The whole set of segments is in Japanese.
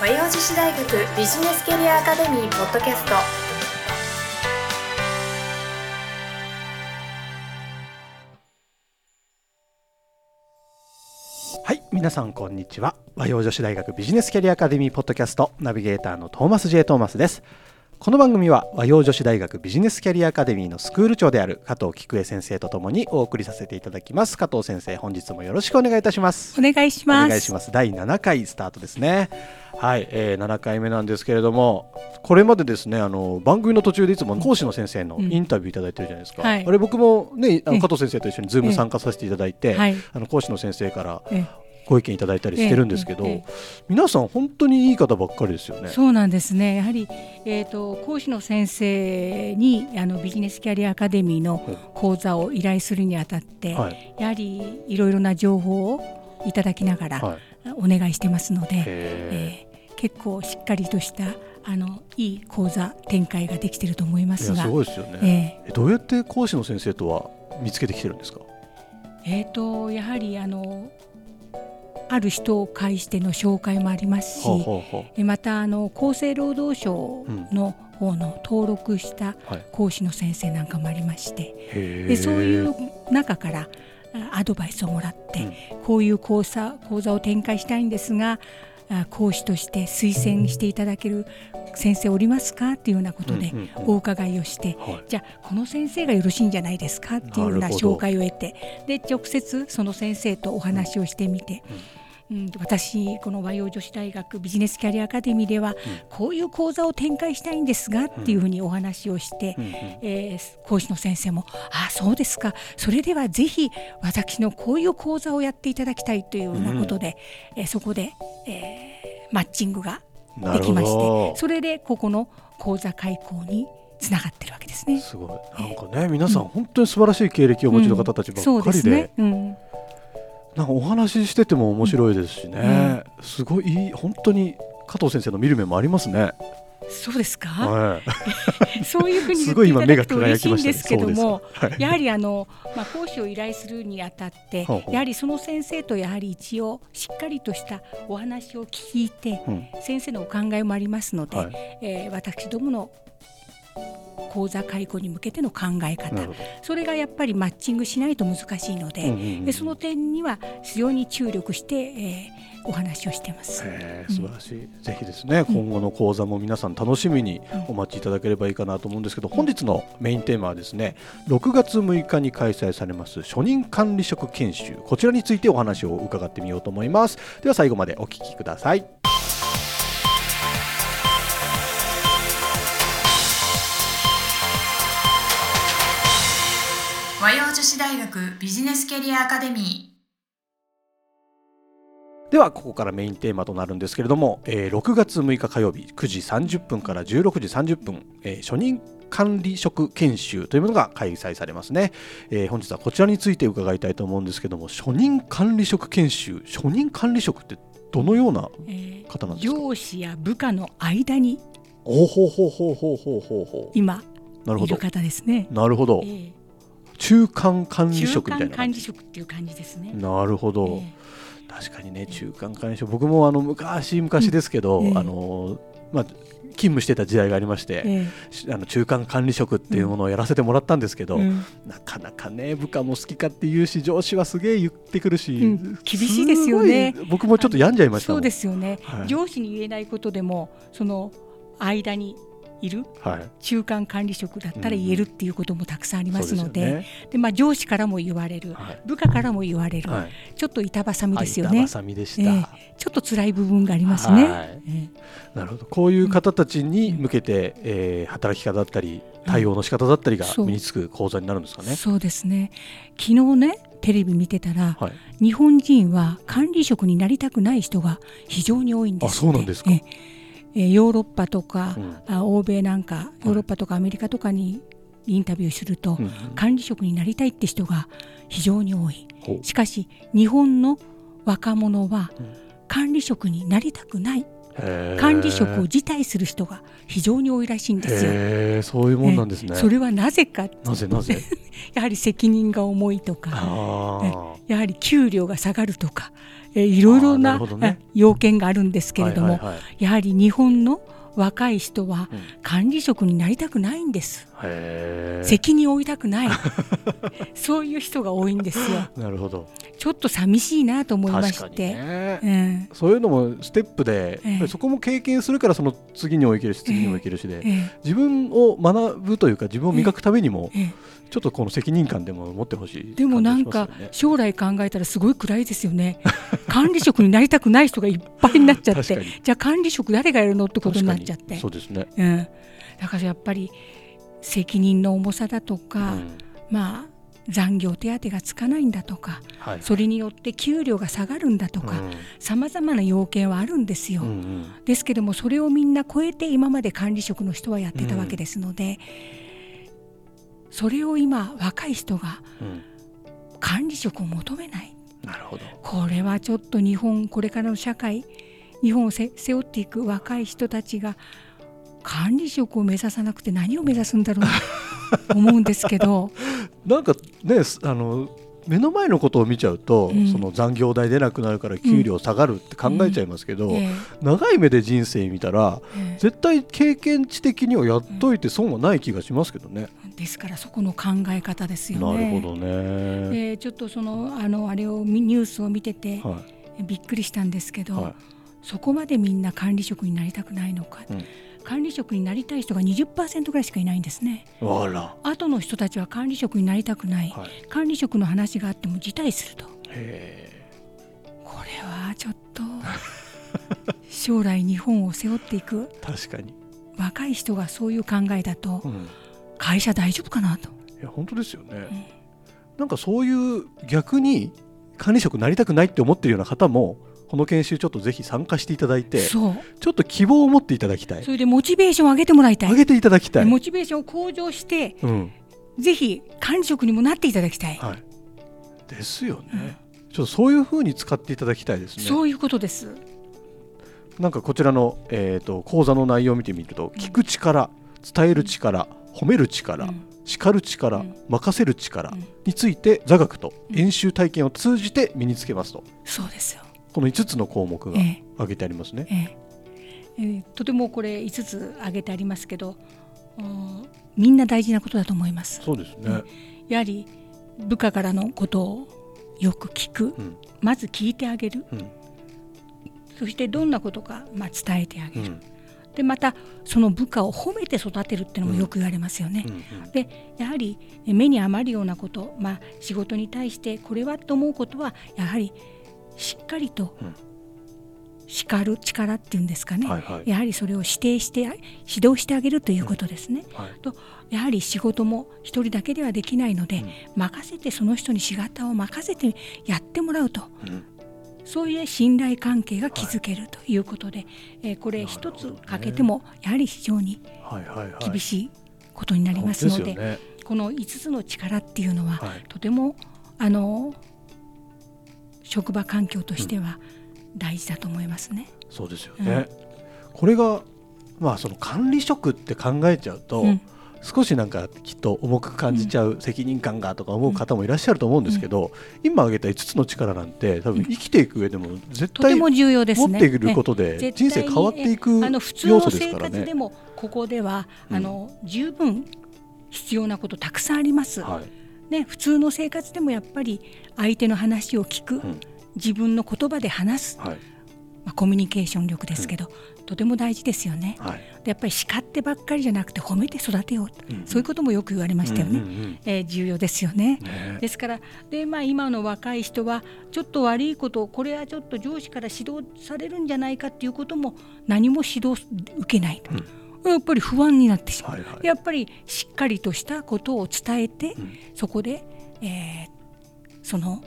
和洋女子大学ビジネスキャリアアカデミーポッドキャスト。はい皆さんこんにちは。和洋女子大学ビジネスキャリアアカデミーポッドキャストナビゲーターのトーマス J トーマスです。この番組は和洋女子大学ビジネスキャリアアカデミーのスクール長である加藤菊江先生とともにお送りさせていただきます。加藤先生本日もよろしくお願いいたします。お願いしますお願いします第7回スタートですね。はい、えー、7回目なんですけれどもこれまでですねあの番組の途中でいつも講師の先生のインタビューいただいてるじゃないですか、うんはい。あれ僕もねあの加藤先生と一緒にズーム参加させていただいて、はい。あの講師の先生からえご意見いただいたりしてるんですけど、えええ皆さん本当にいい方ばっかりですよね。そうなんですね。やはり、えー、と講師の先生にあのビジネスキャリアアカデミーの講座を依頼するにあたって、はい、やはりいろいろな情報をいただきながらはい、お願いしてますので、へえー結構しっかりとしたあのいい講座展開ができていると思いますがすごいですよね、ええ。どうやって講師の先生とは見つけてきてるんですか？ーえーとやはりあのある人を介しての紹介もありますし、はあはあはえまたあの厚生労働省の方の登録した講師の先生なんかもありましてへでそういう中からあアドバイスをもらって、うん。こういう講座講座を展開したいんですがあ講師として推薦していただける先生おりますかっていうようなことでお伺いをして、はいじゃあこの先生がよろしいんじゃないですかっていうような紹介を得てで直接その先生とお話をしてみて、うん、私この和洋女子大学ビジネスキャリアアカデミーでは、こういう講座を展開したいんですがっていうふうにお話をして、うんうん。えー講師の先生も「ああそうですか。それではぜひ私のこういう講座をやっていただきたい」というようなことで、えーそこで、えーマッチングができましてど。それでここの講座開講につながってるわけですね。すごい。なんかね皆さん本当に素晴らしい経歴をお持ちの方たちばっそうかりで,、ですね、うんなんかお話ししてても面白いですしね、すごい本当に加藤先生の見る目もありますね。そうですか、はい、そういうふうにす言っていただくと。嬉しいんですけども、はいやはりあの、まあ、講師を依頼するにあたってやはりその先生とやはり一応しっかりとしたお話を聞いて、うん。先生のお考えもありますので、はい。えー私どもの講座開講に向けての考え方。それがやっぱりマッチングしないと難しいので,、うんうんうん。でその点には非常に注力して、えーお話をしてます。へー素晴らしい、ぜひですね今後の講座も皆さん楽しみにお待ちいただければいいかなと思うんですけど、本日のメインテーマはですね6月6日に開催されます初任管理職研修。こちらについてお話を伺ってみようと思います。では最後までお聞きください大学ビジネスキャリアアカデミではここからメインテーマとなるんですけれども、えー6月6日火曜日9時30分から16時30分、えー初任管理職研修というものが開催されますね、えー本日はこちらについて伺いたいと思うんですけども初任管理職研修初任管理職ってどのようなえー方なんですか？上司や部下の間に。おほほほほほほほ今なるほど。いる方ですね。なるほど。えー中間管理中職みたい間管理職っていう感じですね。なるほど、え確かにね中間管理職。僕もあの昔昔ですけど、うんええ。あのまあ勤務してた時代がありまして、えしあの中間管理職っていうものをやらせてもらったんですけど、うん。なかなかね部下も好きかって言うし上司はすげえ言ってくるし、うん。厳しいですよね。僕もちょっと病んじゃいましたそうですよね、はい。上司に言えないことでもその間にいるはい。中間管理職だったら言えるっていうこともたくさんありますので,、でまあ、上司からも言われる、はい。部下からも言われる、はい。ちょっと板挟みですよね。挟みでした、ええちょっと辛い部分がありますね。なるほど。こういう方たちに向けて、えー働き方だったり対応の仕方だったりが身につく講座になるんですかね。えそうですね。昨日ねテレビ見てたら、はい、日本人は管理職になりたくない人が非常に多いんですって。あそうなんですか。えええーヨーロッパとか、うん。あ欧米なんかヨーロッパとかアメリカとかにインタビューすると、うん。管理職になりたいって人が非常に多い。ほう。しかし日本の若者はうん。管理職になりたくない。管理職を辞退する人が非常に多いらしいんですよ。そういうもんなんですね。それはなぜかなぜなぜ？やはり責任が重いとかあやはり給料が下がるとかえーいろいろな要件があるんですけれども、はいはいはい。やはり日本の若い人はうん。管理職になりたくないんです。責任を負いたくない。そういう人が多いんですよ。なるほど。ちょっと寂しいなと思いまして、ね。うん。そういうのもステップで、ええ。やっぱりそこも経験するからその次にもいけるし次にもいけるしで、え自分を学ぶというか自分を磨くためにもええ。ちょっとこの責任感でも持ってほしいでもなんか将来考えたらすごい暗いですよね。管理職になりたくない人がいっぱいになっちゃって。じゃあ管理職誰がやるのってことになっちゃって。そうですね、うん、だからやっぱり責任の重さだとか、うん。まあ残業手当がつかないんだとかはい。それによって給料が下がるんだとかさまざまな要件はあるんですよ。うんうん。ですけどもそれをみんな超えて今まで管理職の人はやってたわけですので、それを今若い人がうん。管理職を求めない。なるほど。これはちょっと日本これからの社会日本をせ背負っていく若い人たちが管理職を目指さなくて何を目指すんだろうと 思うんですけど。なんかねすあの目の前のことを見ちゃうと、うんその残業代出なくなるから給料下がるって考えちゃいますけど、ええ。長い目で人生見たらえ絶対経験値的にはやっといて損はない気がしますけどね。えですからそこの考え方ですよなね。るほどね。えーちょっとそのあのあれをみニュースを見てて、はびっくりしたんですけど、はい。そこまでみんな管理職になりたくないのか、うん管理職になりたい人が20%ぐらいしかいないんですね。い。あら。後の人たちは管理職になりたくない、はい。管理職の話があっても辞退するとへこれはちょっと 将来日本を背負っていくえ。確かに。若い人がそういう考えだとうん。会社大丈夫かなと。いや本当ですよね。なんかそういう逆に管理職になりたくないって思ってるような方もこの研修ちょっとぜひ参加していただいてちそう。ょっと希望を持っていただきたい。それでモチベーションを上げてもらいたい。上げていただきたい、モチベーションを向上してうん。ぜひ管理職にもなっていただきたい、はい、ですよね、ちょっとそういうふうに使っていただきたいですね。そういうことです。なんかこちらの、えー、と講座の内容を見てみると聞く力伝える力褒める力、うん。叱る力、うん。任せる力うん。について座学とうん。演習体験を通じて身につけますと。そうですよ、この5つの項目がええ。挙げてありますね。ええ。えーとてもこれ5つ挙げてありますけどうんみんな大事なことだと思います。そうですね、やはり部下からのことをよく聞く。うん。まず聞いてあげる。うん。そしてどんなことか、まあ、伝えてあげる、うん。でまたその部下を褒めて育てるっていうのもよく言われますよね。うんでやはりえ目に余るようなこと、まあ、仕事に対してこれはと思うことはやはりしっかりとうん。叱る力っていうんですかね、はいはい。やはりそれを指定して指導してあげるということですね。はい。とやはり仕事も一人だけではできないので、うん。任せてその人に仕事を任せてやってもらうと。うん。そういう信頼関係が築けるということで、えーこれ一つ欠けてもやはり非常にはいはいはい。厳しいことになりますので,、そうですよね。この5つの力っていうのは、はい。とてもあの職場環境としては大事だと思いますね。そうですよね、これがまあその管理職って考えちゃうと、うん少しなんかきっと重く感じちゃう責任感がとか思う方もいらっしゃると思うんですけど、今挙げた5つの力なんて多分生きていく上でも絶対も重要ですね。っていることで人生変わっていく要の素ですからね生活で。もここでは、うんあの十分必要なことたくさんあります。はいね、普通の生活でもやっぱり相手の話を聞く、うん。自分の言葉で話す、はい。まあ、コミュニケーション力ですけど、とても大事ですよね。はい。でやっぱり叱ってばっかりじゃなくて褒めて育てようと、うん。そういうこともよく言われましたよね。うんうんうんえー重要ですよね。ね。ですからで、まあ、今の若い人はちょっと悪いことをこれはちょっと上司から指導されるんじゃないかっていうことも何も指導受けない、やっぱり不安になってしまう、はいはい。やっぱりしっかりとしたことを伝えて、うん。そこで、えーその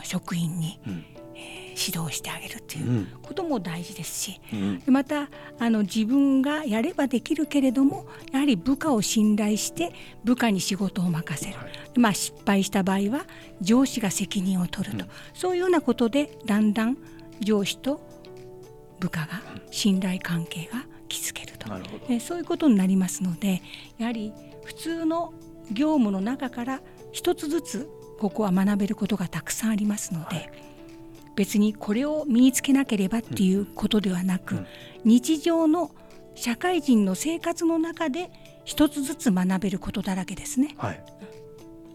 お職員に、うん。えー指導してあげるっていううん。ことも大事ですし、うん。でまたあの自分がやればできるけれどもやはり部下を信頼して部下に仕事を任せる、はい。まあ、失敗した場合は上司が責任を取ると、うん。そういうようなことでだんだん上司と部下が信頼関係が築けると、えそういうことになりますのでやはり普通の業務の中から一つずつここは学べることがたくさんありますので、別にこれを身につけなければっていうことではなく、うん。日常の社会人の生活の中で一つずつ学べることだらけですね。はい。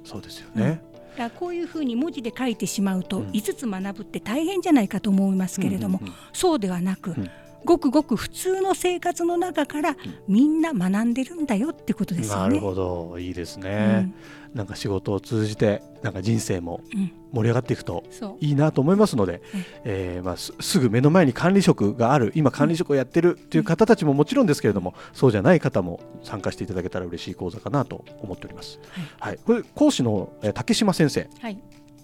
そうですよね、だからこういうふうに文字で書いてしまうと、うん。5つ学ぶって大変じゃないかと思いますけれども、うんうんうんそうではなく、んごくごく普通の生活の中からみんな学んでるんだよってことですよね。なるほど。いいですね、なんか仕事を通じてなんか人生もうん。うん盛り上がっていくといいなと思いますので、えーまあ、すすぐ目の前に管理職がある今管理職をやってるという方たちももちろんですけれどもそうじゃない方も参加していただけたら嬉しい講座かなと思っております。はい、これ講師のえー竹島先生。はい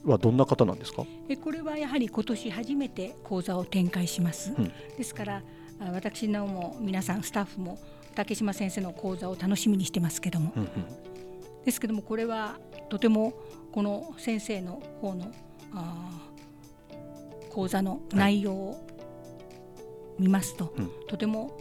はどんな方なんですか、えこれはやはり今年初めて講座を展開します。うん。ですからあ私なおも皆さんスタッフも竹島先生の講座を楽しみにしてますけども、うんうん。ですけどもこれはとてもこの先生の方の講座の内容を見ますと、うん。とても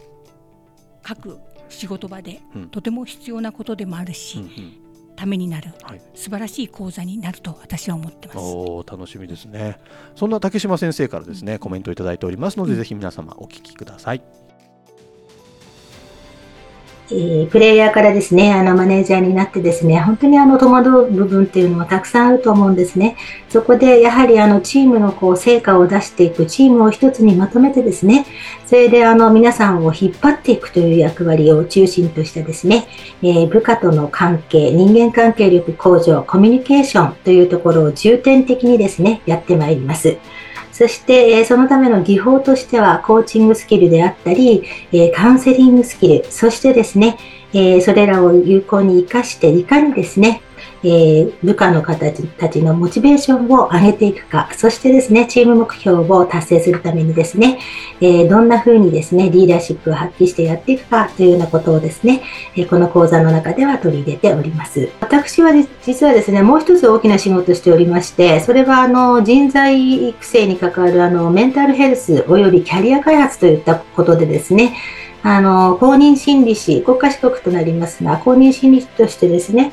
各仕事場でうん。とても必要なことでもあるし、うんうんためになるはい、素晴らしい講座になると私は思ってます。おー楽しみですね。そんな竹島先生からですねコメントをいただいておりますので、うんぜひ皆様お聞きくださいえープレイヤーからですね、あの、マネージャーになってですね、本当にあの、戸惑う部分っていうのもたくさんあると思うんですね。そこで、やはりあの、チームのこう、成果を出していく、チームを一つにまとめてですね、それであの、皆さんを引っ張っていくという役割を中心としたですね、えー部下との関係、人間関係力向上、コミュニケーションというところを重点的にですね、やってまいります。そして、えそのための技法としては、コーチングスキルであったり、えカウンセリングスキル、そしてですね、えそれらを有効に活かして、いかにですね、えー部下の方たちのモチベーションを上げていくか、そしてですね、チーム目標を達成するためにですね、えーどんな風にですね、リーダーシップを発揮してやっていくかというようなことをですね、えこの講座の中では取り入れております。私は実はですね、もう一つ大きな仕事をしておりまして、それはあの人材育成に関わるあのメンタルヘルスおよびキャリア開発といったことでですね、あの公認心理師、国家資格となりますが、公認心理師としてですね、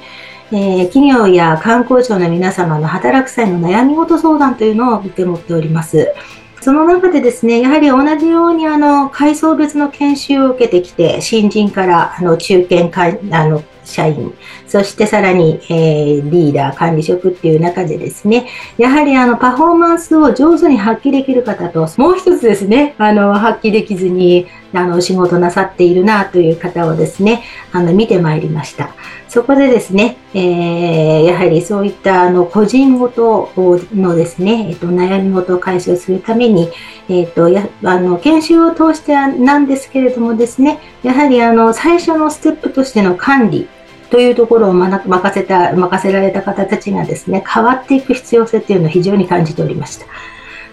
えー企業や観光庁の皆様の働く際の悩み事相談というのを受け持っております。その中でですね、やはり同じようにあの階層別の研修を受けてきて、新人からあの中堅かあの社員、そしてさらに、えーリーダー、管理職っていう中でですね、やはりあのパフォーマンスを上手に発揮できる方と、もう一つですね、あの発揮できずにあの仕事なさっているなという方をですね、あの見てまいりました。そこでですね、えーやはりそういったあの個人ごとのですね、えっと悩み事を解消するために、えっとやあの研修を通してなんですけれどもですね、やはりあの最初のステップとしての管理というところを任せた任せられた方たちがですね、変わっていく必要性というのを非常に感じておりました。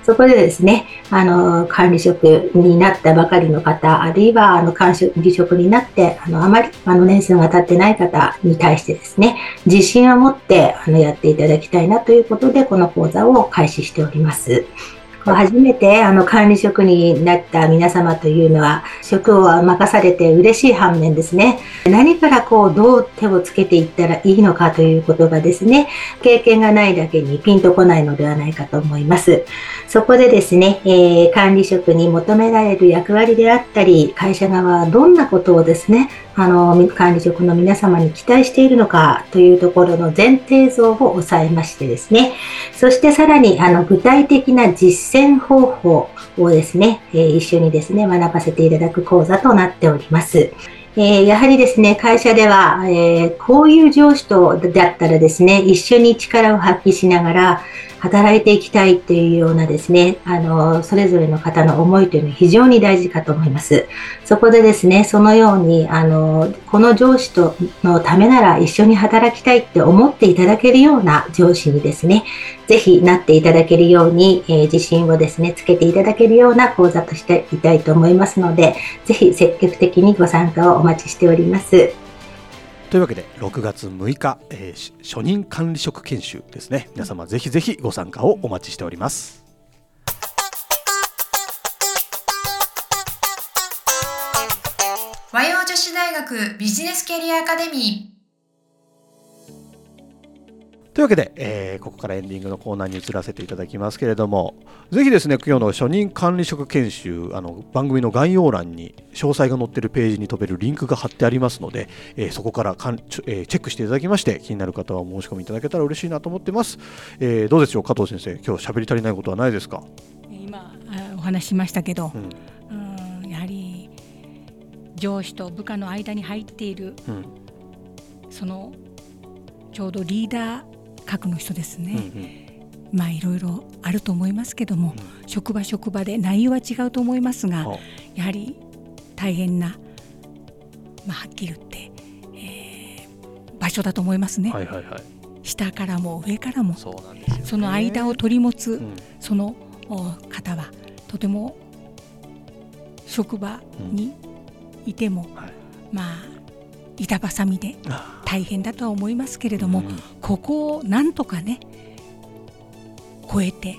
そこでですね、あの、管理職になったばかりの方、あるいは、あの、管理職になって、あの、あまり、あの、年数が経ってない方に対してですね、自信を持って、あの、やっていただきたいなということで、この講座を開始しております。こう初めてあの管理職になった皆様というのは職を任されて嬉しい反面ですね。何からこうどう手をつけていったらいいのかということがですね。経験がないだけにピンとこないのではないかと思います。そこでですね、えー管理職に求められる役割であったり会社側はどんなことをですねあの管理職の皆様に期待しているのかというところの前提像を抑えましてですねそしてさらにあの具体的な実践方法をですね、えー一緒にですね、学ばせていただく講座となっております。えーやはりですね、会社では、えーこういう上司とだったらですね、一緒に力を発揮しながら働いていきたいっていうようなですね、あの、それぞれの方の思いというのは非常に大事かと思います。そこでですね、そのように、あの、この上司とのためなら一緒に働きたいって思っていただけるような上司にですね、ぜひなっていただけるように、えー自信をですね、つけていただけるような講座としていたいと思いますので、ぜひ積極的にご参加をお待ちしております。というわけで6月6日、えーし初任管理職研修ですね。皆様ぜひぜひご参加をお待ちしております。和洋女子大学ビジネスキャリアアカデミー。というわけで、えーここからエンディングのコーナーに移らせていただきますけれどもぜひですね今日の初任管理職研修あの番組の概要欄に詳細が載っているページに飛べるリンクが貼ってありますので、えーそこからかんちょえーチェックしていただきまして気になる方はお申し込みいただけたら嬉しいなと思ってます、えーどうでしょう加藤先生今日喋り足りないことはないですか、今あお話ししましたけどう、ん。うん、やはり上司と部下の間に入っているうん。そのちょうどリーダー格の人ですうんうね、ん。まあいろいろあると思いますけども、職場職場で内容は違うと思いますがあ。やはり大変な、まあ、はっきり言って、えー場所だと思いますね、はいはいはい。下からも上からもそね、その間を取り持つ、うん。そのお方はとても職場にいても、はい。まあ板挟みであ。大変だとは思いますけれども、うん。ここをなんとかね超えて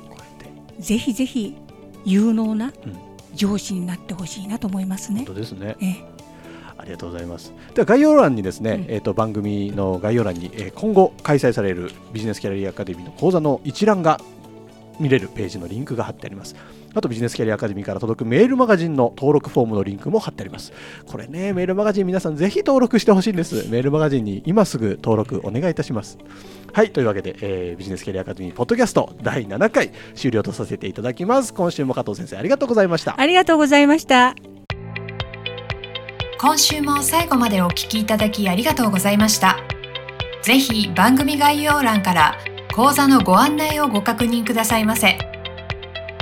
ぜひぜひ有能なうん。上司になってほしいなと思いますね。本。当ですね。ええ。ありがとうございます。では概要欄にですね、うん。えっ、と番組の概要欄に、えー今後開催されるビジネスキャリアアカデミーの講座の一覧が見れるページのリンクが貼ってあります。あとビジネスキャリアアカデミーから届くメールマガジンの登録フォームのリンクも貼ってあります。これね、メールマガジン皆さんぜひ登録してほしいんです。メールマガジンに今すぐ登録お願いいたします。はい、というわけで、えービジネスキャリアアカデミーポッドキャスト第7回終了とさせていただきます。今週も加藤先生ありがとうございました。ありがとうございました。今週も最後までお聞きいただきありがとうございましたぜひ番組概要欄から講座のご案内をご確認くださいませ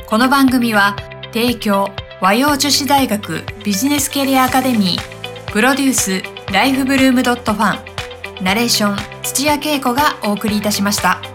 この番組は提供和洋女子大学ビジネスキャリアアカデミープロデュースライフブルームドットファンナレーション土屋恵子がお送りいたしました。